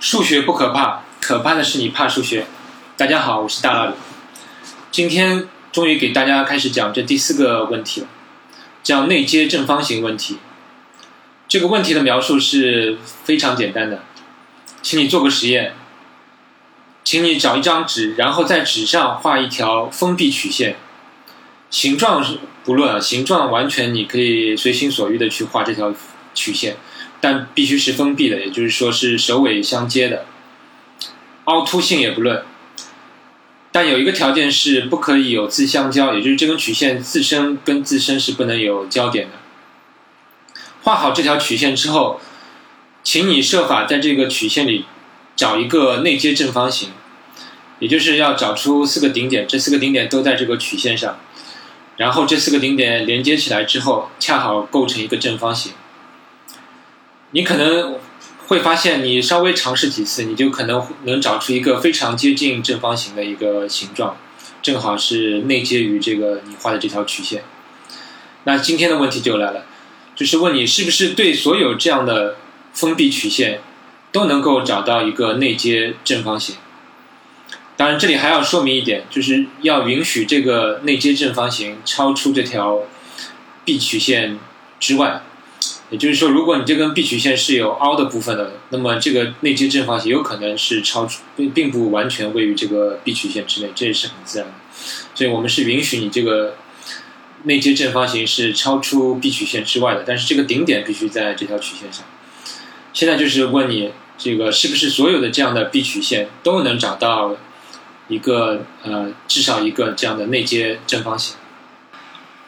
数学不可怕，可怕的是你怕数学。大家好，我是大老李。今天终于给大家开始讲这第四个问题了，叫内接正方形问题。这个问题的描述是非常简单的，请你做个实验，请你找一张纸，然后在纸上画一条封闭曲线，形状是不论，形状完全你可以随心所欲的去画这条曲线。但必须是封闭的，也就是说是首尾相接的，凹凸性也不论。但有一个条件是不可以有自相交，也就是这根曲线自身跟自身是不能有交点的。画好这条曲线之后，请你设法在这个曲线里找一个内接正方形，也就是要找出四个顶点，这四个顶点都在这个曲线上，然后这四个顶点连接起来之后，恰好构成一个正方形。你可能会发现，你稍微尝试几次，你就可能能找出一个非常接近正方形的一个形状，正好是内接于这个你画的这条曲线。那今天的问题就来了，就是问你是不是对所有这样的封闭曲线都能够找到一个内接正方形？当然，这里还要说明一点，就是要允许这个内接正方形超出这条闭曲线之外。也就是说，如果你这根 B 曲线是有凹的部分的，那么这个内接正方形有可能是超出，并并不完全位于这个 B 曲线之内，这也是很自然的。所以我们是允许你这个内接正方形是超出 B 曲线之外的，但是这个顶点必须在这条曲线上。现在就是问你，这个是不是所有的这样的 B 曲线都能找到一个呃至少一个这样的内接正方形？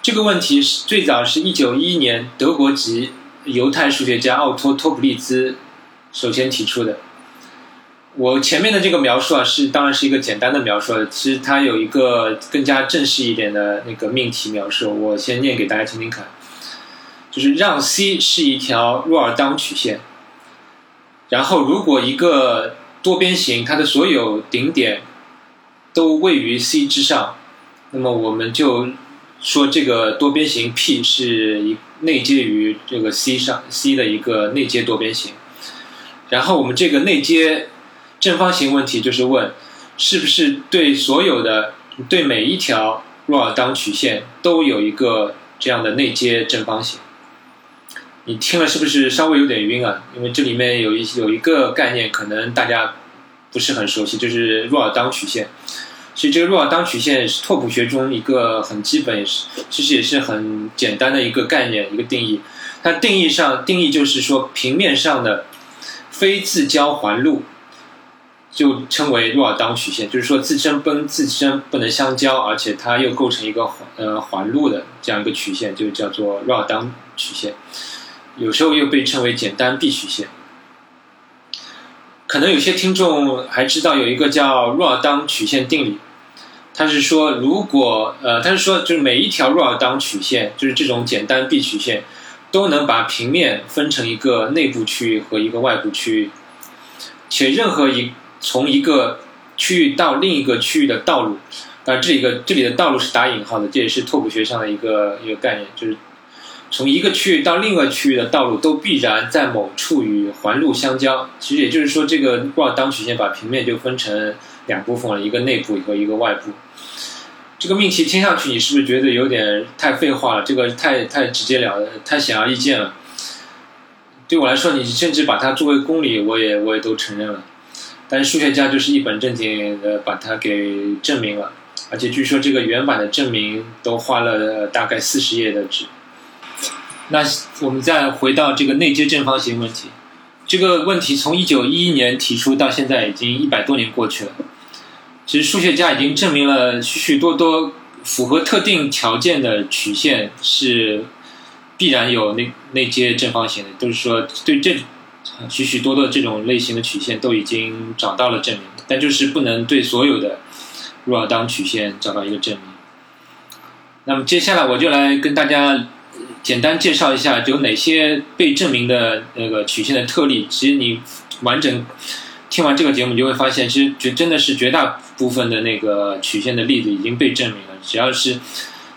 这个问题是最早是一九一一年德国籍。犹太数学家奥托·托普利兹首先提出的。我前面的这个描述啊，是当然是一个简单的描述，其实它有一个更加正式一点的那个命题描述。我先念给大家听听看，就是让 C 是一条若尔当曲线，然后如果一个多边形它的所有顶点都位于 C 之上，那么我们就说这个多边形 P 是一。内接于这个 C 上 C 的一个内接多边形，然后我们这个内接正方形问题就是问，是不是对所有的对每一条若尔当曲线都有一个这样的内接正方形？你听了是不是稍微有点晕啊？因为这里面有一有一个概念可能大家不是很熟悉，就是若尔当曲线。其实这个若尔当曲线是拓扑学中一个很基本，也是其实也是很简单的一个概念，一个定义。它定义上定义就是说，平面上的非自交环路就称为若尔当曲线，就是说自身跟自身不能相交，而且它又构成一个环呃环路的这样一个曲线，就叫做若尔当曲线。有时候又被称为简单闭曲线。可能有些听众还知道有一个叫若尔当曲线定理，它是说如果呃，它是说就是每一条若尔当曲线，就是这种简单闭曲线，都能把平面分成一个内部区域和一个外部区域，且任何一从一个区域到另一个区域的道路，当然这一个这里的道路是打引号的，这也是拓扑学上的一个一个概念，就是。从一个区域到另一个区域的道路都必然在某处与环路相交。其实也就是说，这个若尔当曲线把平面就分成两部分了，一个内部和一个外部。这个命题听上去你是不是觉得有点太废话了？这个太太直截了太显而易见了。对我来说，你甚至把它作为公理，我也我也都承认了。但是数学家就是一本正经的把它给证明了，而且据说这个原版的证明都花了大概四十页的纸。那我们再回到这个内接正方形问题，这个问题从一九一一年提出到现在已经一百多年过去了。其实数学家已经证明了许许多多符合特定条件的曲线是必然有内内接正方形的，都是说对这许许多多这种类型的曲线都已经找到了证明，但就是不能对所有的若尔当曲线找到一个证明。那么接下来我就来跟大家。简单介绍一下有哪些被证明的那个曲线的特例。其实你完整听完这个节目，你就会发现，其实绝真的是绝大部分的那个曲线的例子已经被证明了。只要是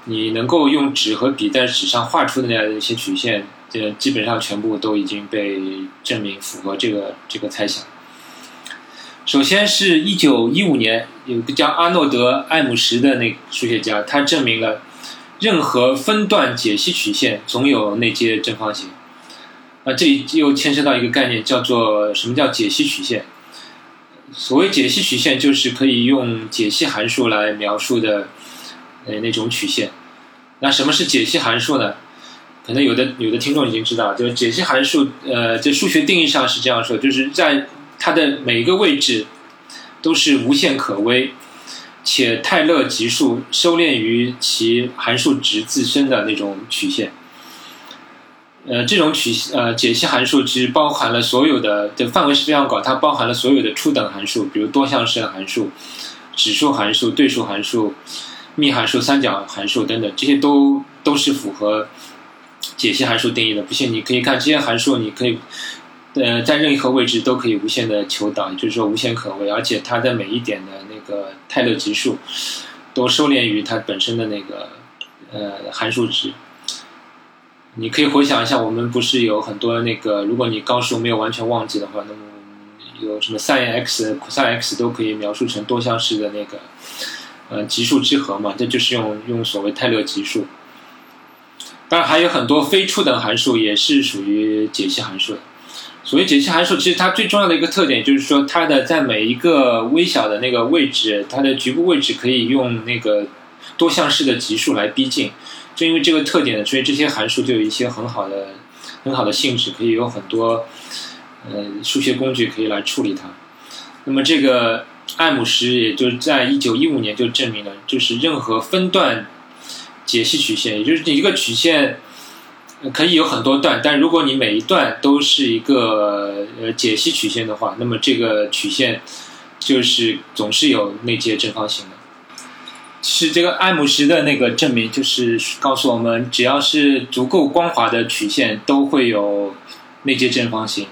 你能够用纸和笔在纸上画出的那样的一些曲线，这基本上全部都已经被证明符合这个这个猜想。首先是一九一五年，有个叫阿诺德·艾姆什的那个数学家，他证明了任何分段解析曲线总有内接正方形。啊，这又牵涉到一个概念，叫做什么叫解析曲线？所谓解析曲线，就是可以用解析函数来描述的，呃，那种曲线。那什么是解析函数呢？可能有的有的听众已经知道，就是解析函数，呃，在数学定义上是这样说，就是在它的每一个位置都是无限可微，且泰勒级数收敛于其函数值自身的那种曲线。呃，这种曲呃解析函数其实包含了所有的的范围是非常广，它包含了所有的初等函数，比如多项式的函数、指数函数、对数函数、幂函数、三角函数等等，这些都都是符合解析函数定义的。不信你可以看这些函数，你可以。呃，在任何位置都可以无限的求导，也就是说无限可微，而且它的每一点的那个泰勒级数都收敛于它本身的那个呃函数值。你可以回想一下，我们不是有很多那个，如果你高数没有完全忘记的话，那么有什么 sin x、cos x 都可以描述成多项式的那个呃级数之和嘛？这就是用用所谓泰勒级数。当然还有很多非初等函数也是属于解析函数的。所谓解析函数，其实它最重要的一个特点就是说，它的在每一个微小的那个位置，它的局部位置可以用那个多项式的级数来逼近。正因为这个特点呢，所以这些函数就有一些很好的、很好的性质，可以有很多呃数学工具可以来处理它。那么这个艾姆什也就在一九一五年就证明了，就是任何分段解析曲线，也就是一个曲线。可以有很多段，但如果你每一段都是一个呃解析曲线的话，那么这个曲线就是总是有内接正方形的。是这个艾姆什的那个证明，就是告诉我们，只要是足够光滑的曲线，都会有内接正方形。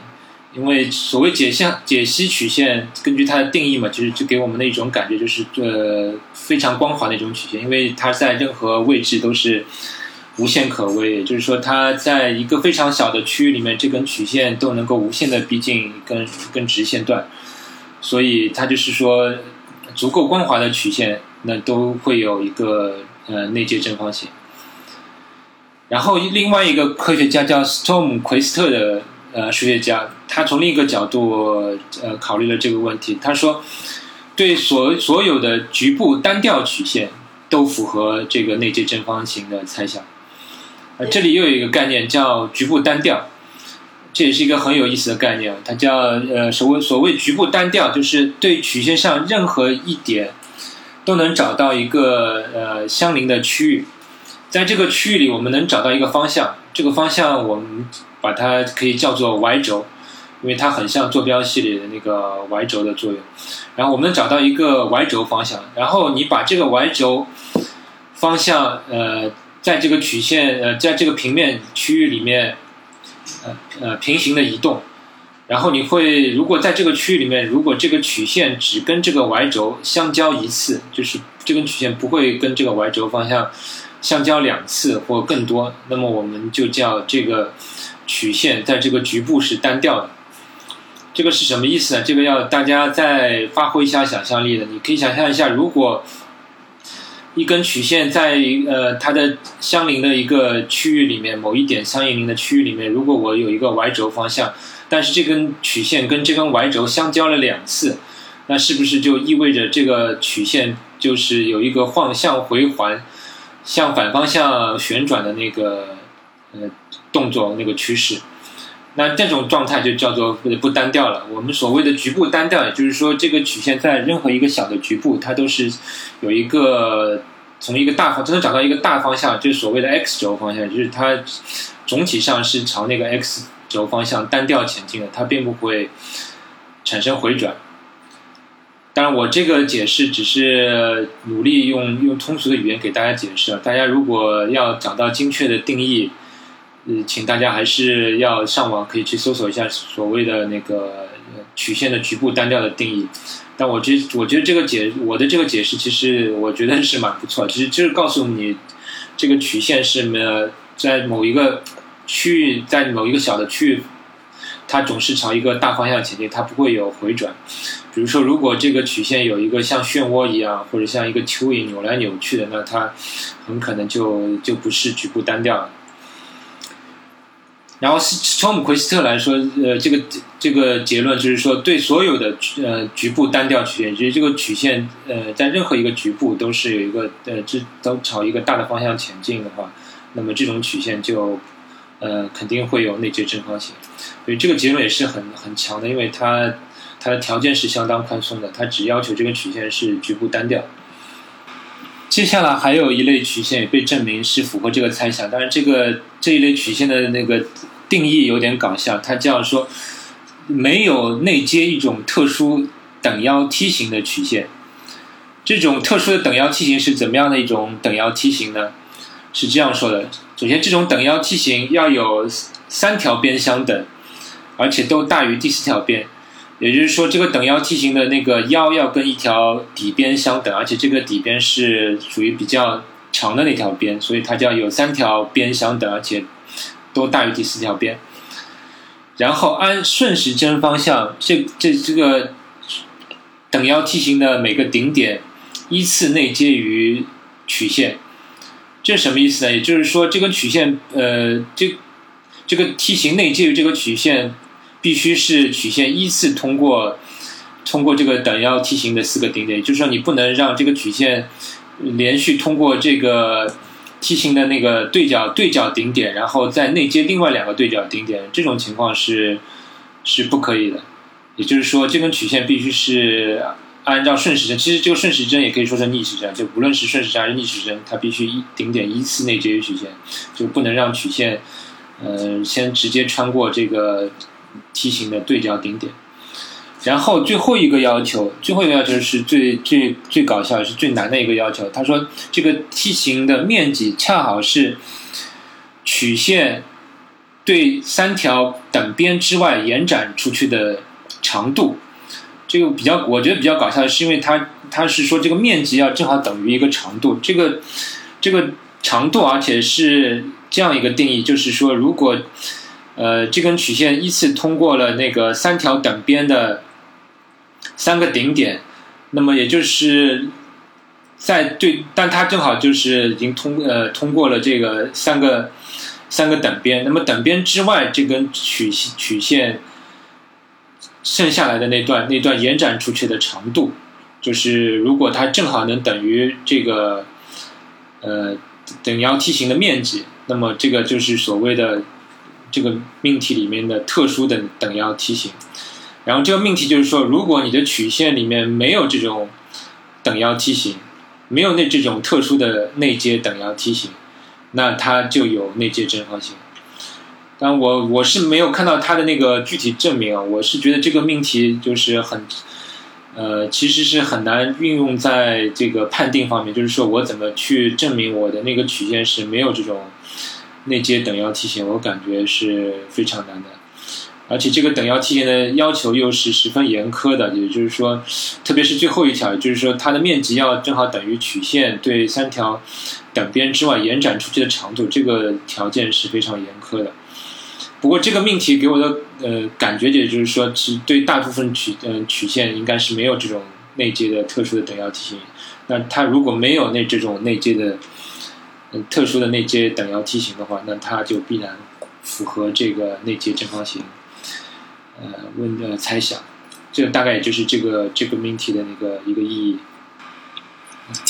因为所谓解析解析曲线，根据它的定义嘛，就是就给我们的一种感觉，就是呃非常光滑的一种曲线，因为它在任何位置都是。无限可微，就是说，它在一个非常小的区域里面，这根曲线都能够无限的逼近一根根直线段，所以它就是说，足够光滑的曲线，那都会有一个呃内接正方形。然后另外一个科学家叫 Storm 奎斯特的呃数学家，他从另一个角度呃考虑了这个问题，他说，对所所有的局部单调曲线都符合这个内接正方形的猜想。呃，这里又有一个概念叫局部单调，这也是一个很有意思的概念。它叫呃，所谓所谓局部单调，就是对曲线上任何一点都能找到一个呃相邻的区域，在这个区域里，我们能找到一个方向。这个方向我们把它可以叫做 y 轴，因为它很像坐标系里的那个 y 轴的作用。然后我们找到一个 y 轴方向，然后你把这个 y 轴方向呃。在这个曲线呃，在这个平面区域里面，呃呃平行的移动，然后你会如果在这个区域里面，如果这个曲线只跟这个 y 轴相交一次，就是这根曲线不会跟这个 y 轴方向相交两次或更多，那么我们就叫这个曲线在这个局部是单调的。这个是什么意思呢？这个要大家再发挥一下想象力的。你可以想象一下，如果一根曲线在呃它的相邻的一个区域里面，某一点相邻的区域里面，如果我有一个 y 轴方向，但是这根曲线跟这根 y 轴相交了两次，那是不是就意味着这个曲线就是有一个晃向回环、向反方向旋转的那个呃动作那个趋势？那这种状态就叫做不单调了。我们所谓的局部单调，也就是说，这个曲线在任何一个小的局部，它都是有一个从一个大方，只能找到一个大方向，就是所谓的 x 轴方向，就是它总体上是朝那个 x 轴方向单调前进的，它并不会产生回转。当然，我这个解释只是努力用用通俗的语言给大家解释。大家如果要找到精确的定义。呃，请大家还是要上网，可以去搜索一下所谓的那个曲线的局部单调的定义。但我觉我觉得这个解我的这个解释，其实我觉得是蛮不错。其实就是告诉你，这个曲线是呃在某一个区域，在某一个小的区域，它总是朝一个大方向前进，它不会有回转。比如说，如果这个曲线有一个像漩涡一样，或者像一个蚯蚓扭来扭去的，那它很可能就就不是局部单调了。然后，乔姆奎斯特来说，呃，这个这个结论就是说，对所有的呃局部单调曲线，就是这个曲线呃在任何一个局部都是有一个呃这都朝一个大的方向前进的话，那么这种曲线就呃肯定会有内接正方形。所以这个结论也是很很强的，因为它它的条件是相当宽松的，它只要求这个曲线是局部单调。接下来还有一类曲线也被证明是符合这个猜想，当然这个这一类曲线的那个。定义有点搞笑，它这样说：没有内接一种特殊等腰梯形的曲线。这种特殊的等腰梯形是怎么样的一种等腰梯形呢？是这样说的：首先，这种等腰梯形要有三条边相等，而且都大于第四条边。也就是说，这个等腰梯形的那个腰要跟一条底边相等，而且这个底边是属于比较长的那条边，所以它就要有三条边相等，而且。都大于第四条边，然后按顺时针方向，这这这个等腰梯形的每个顶点依次内接于曲线，这什么意思呢？也就是说，这个曲线，呃，这这个梯形内接于这个曲线，必须是曲线依次通过通过这个等腰梯形的四个顶点，也就是说，你不能让这个曲线连续通过这个。梯形的那个对角对角顶点，然后再内接另外两个对角顶点，这种情况是是不可以的。也就是说，这根曲线必须是按照顺时针，其实这个顺时针也可以说成逆时针，就无论是顺时针还是逆时针，它必须一顶点依次内接于曲线，就不能让曲线呃先直接穿过这个梯形的对角顶点。然后最后一个要求，最后一个要求是最最最搞笑，是最难的一个要求。他说，这个梯形的面积恰好是曲线对三条等边之外延展出去的长度。这个比较，我觉得比较搞笑的是，因为它它是说这个面积要正好等于一个长度。这个这个长度，而且是这样一个定义，就是说，如果呃这根曲线依次通过了那个三条等边的。三个顶点，那么也就是在对，但它正好就是已经通呃通过了这个三个三个等边，那么等边之外这根曲曲线剩下来的那段那段延展出去的长度，就是如果它正好能等于这个呃等腰梯形的面积，那么这个就是所谓的这个命题里面的特殊的等腰梯形。然后这个命题就是说，如果你的曲线里面没有这种等腰梯形，没有那这种特殊的内接等腰梯形，那它就有内接正方形。但我我是没有看到它的那个具体证明啊，我是觉得这个命题就是很，呃，其实是很难运用在这个判定方面，就是说我怎么去证明我的那个曲线是没有这种内接等腰梯形，我感觉是非常难的。而且这个等腰梯形的要求又是十分严苛的，也就是说，特别是最后一条，就是说它的面积要正好等于曲线对三条等边之外延展出去的长度，这个条件是非常严苛的。不过这个命题给我的呃感觉，也就是说，其对大部分曲嗯曲线应该是没有这种内接的特殊的等腰梯形。那它如果没有那这种内接的嗯特殊的内接等腰梯形的话，那它就必然符合这个内接正方形。呃，问的猜想，这大概也就是这个这个命题的那个一个意义。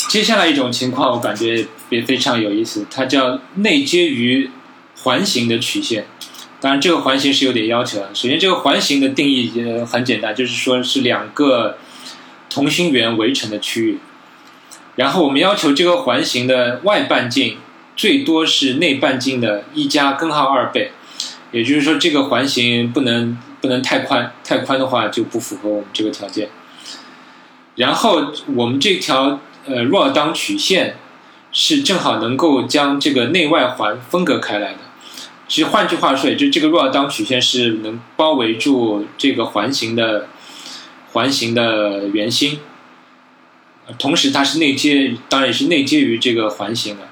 接下来一种情况，我感觉也非常有意思，它叫内接于环形的曲线。当然，这个环形是有点要求的。首先，这个环形的定义也很简单，就是说是两个同心圆围成的区域。然后，我们要求这个环形的外半径最多是内半径的一加根号二倍。也就是说，这个环形不能。不能太宽，太宽的话就不符合我们这个条件。然后我们这条呃若当曲线是正好能够将这个内外环分隔开来的。其实换句话说，也就这个若当曲线是能包围住这个环形的环形的圆心，同时它是内接，当然也是内接于这个环形的。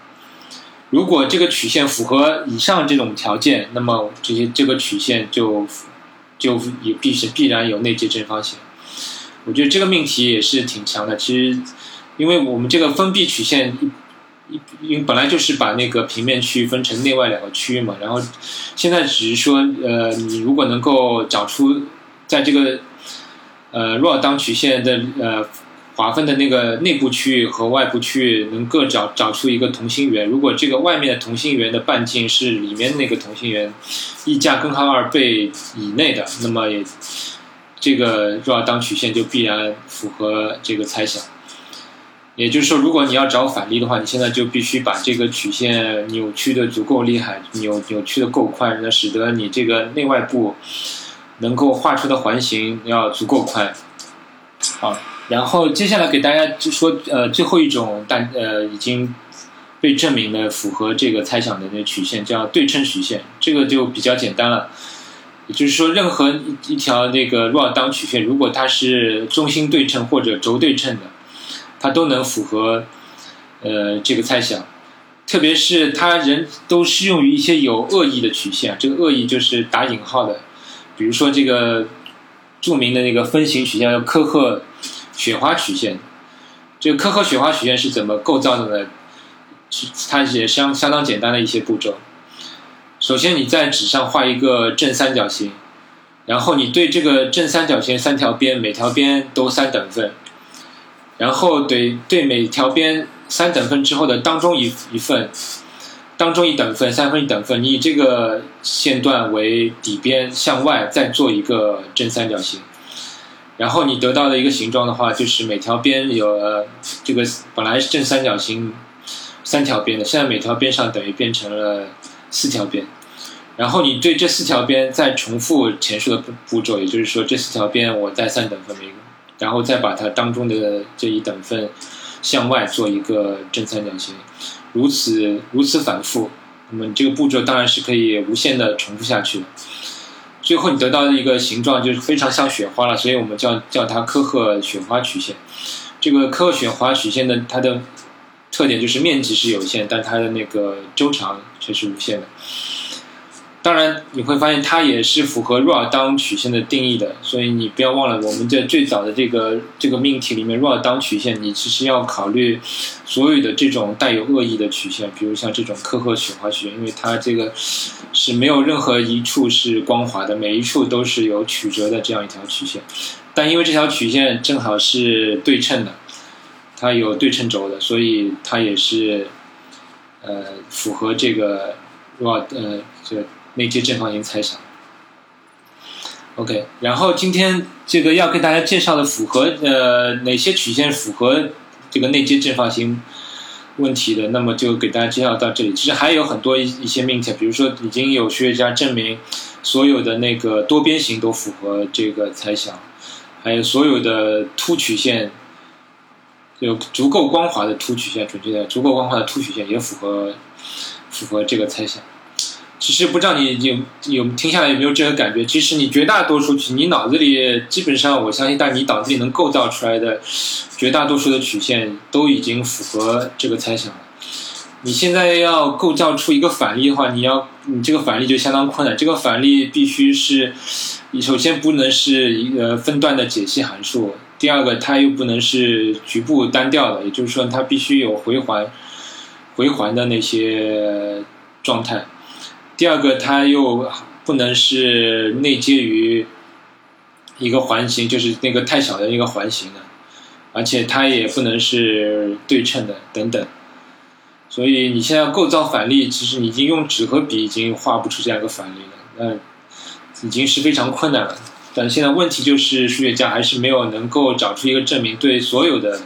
如果这个曲线符合以上这种条件，那么这些这个曲线就。就也必是必然有内接正方形。我觉得这个命题也是挺强的。其实，因为我们这个封闭曲线，因为本来就是把那个平面区分成内外两个区域嘛。然后现在只是说，呃，你如果能够找出在这个呃若尔当曲线的呃划分的那个内部区域和外部区域，能各找找出一个同心圆。如果这个外面的同心圆的半径是里面那个同心圆一加根号二倍以内的，那么也。这个若尔当曲线就必然符合这个猜想，也就是说，如果你要找反例的话，你现在就必须把这个曲线扭曲的足够厉害，扭扭曲的够宽，那使得你这个内外部能够画出的环形要足够宽。好，然后接下来给大家就说，呃，最后一种大呃已经被证明的符合这个猜想的那曲线叫对称曲线，这个就比较简单了。也就是说，任何一条那个若尔当曲线，如果它是中心对称或者轴对称的，它都能符合呃这个猜想。特别是它人都适用于一些有恶意的曲线，这个恶意就是打引号的。比如说这个著名的那个分形曲线叫科赫雪花曲线。这个科赫雪花曲线是怎么构造的呢？是它也相相当简单的一些步骤。首先，你在纸上画一个正三角形，然后你对这个正三角形三条边，每条边都三等份，然后对对每条边三等份之后的当中一一份，当中一等份，三分一等份，你以这个线段为底边向外再做一个正三角形，然后你得到的一个形状的话，就是每条边有这个本来是正三角形三条边的，现在每条边上等于变成了。四条边，然后你对这四条边再重复前述的步步骤，也就是说这四条边我再三等分每个，然后再把它当中的这一等份向外做一个正三角形，如此如此反复，那么这个步骤当然是可以无限的重复下去的。最后你得到的一个形状就是非常像雪花了，所以我们叫叫它科赫雪花曲线。这个科赫雪花曲线的它的。特点就是面积是有限，但它的那个周长却是无限的。当然，你会发现它也是符合若尔当曲线的定义的。所以你不要忘了，我们在最早的这个这个命题里面，若尔当曲线，你其实要考虑所有的这种带有恶意的曲线，比如像这种科赫雪花曲线，因为它这个是没有任何一处是光滑的，每一处都是有曲折的这样一条曲线。但因为这条曲线正好是对称的。它有对称轴的，所以它也是，呃，符合这个若呃这内接正方形猜想。OK，然后今天这个要跟大家介绍的符合呃哪些曲线符合这个内接正方形问题的，那么就给大家介绍到这里。其实还有很多一一些命题，比如说已经有学家证明所有的那个多边形都符合这个猜想，还有所有的凸曲线。有足够光滑的凸曲线，准确的足够光滑的凸曲线也符合符合这个猜想。其实不知道你有有听下来有没有这个感觉？其实你绝大多数曲，你脑子里基本上，我相信，但你脑子里能构造出来的绝大多数的曲线都已经符合这个猜想了。你现在要构造出一个反例的话，你要你这个反例就相当困难。这个反例必须是，你首先不能是一个分段的解析函数。第二个，它又不能是局部单调的，也就是说，它必须有回环、回环的那些状态。第二个，它又不能是内接于一个环形，就是那个太小的一个环形的，而且它也不能是对称的，等等。所以你现在构造反例，其实你已经用纸和笔已经画不出这样一个反例了，那已经是非常困难了。但现在问题就是，数学家还是没有能够找出一个证明，对所有的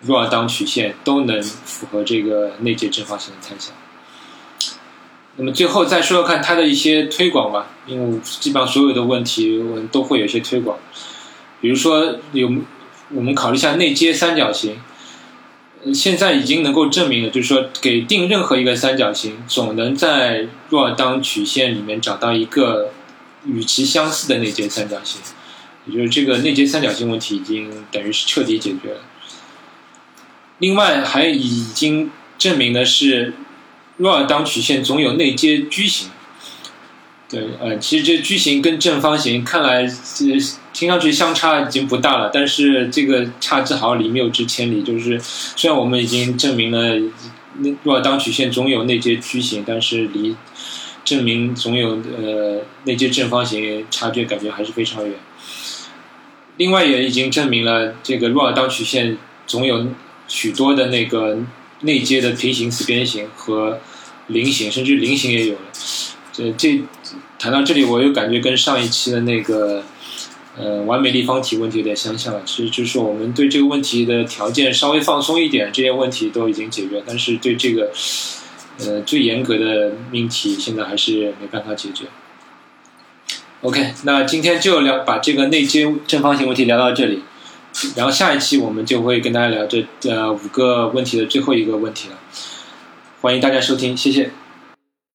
若尔当曲线都能符合这个内接正方形的猜想。那么最后再说说看它的一些推广吧，因为基本上所有的问题我们都会有一些推广。比如说有我们考虑一下内接三角形，现在已经能够证明了，就是说给定任何一个三角形，总能在若尔当曲线里面找到一个。与其相似的内接三角形，也就是这个内接三角形问题已经等于是彻底解决了。另外还已经证明的是，若尔当曲线总有内接矩形，对，呃，其实这矩形跟正方形看来呃听上去相差已经不大了，但是这个差之毫厘谬之千里。就是虽然我们已经证明了若尔当曲线总有内接矩形，但是离证明总有呃内接正方形差距感觉还是非常远。另外也已经证明了这个若尔当曲线总有许多的那个内接的平行四边形和菱形，甚至菱形也有了。这这谈到这里，我又感觉跟上一期的那个呃完美立方体问题有点相像了。其实就是我们对这个问题的条件稍微放松一点，这些问题都已经解决。但是对这个呃最严格的命题，现在还是没办法解决。OK，那今天就聊把这个内接正方形问题聊到这里，然后下一期我们就会跟大家聊这呃五个问题的最后一个问题了。欢迎大家收听，谢谢。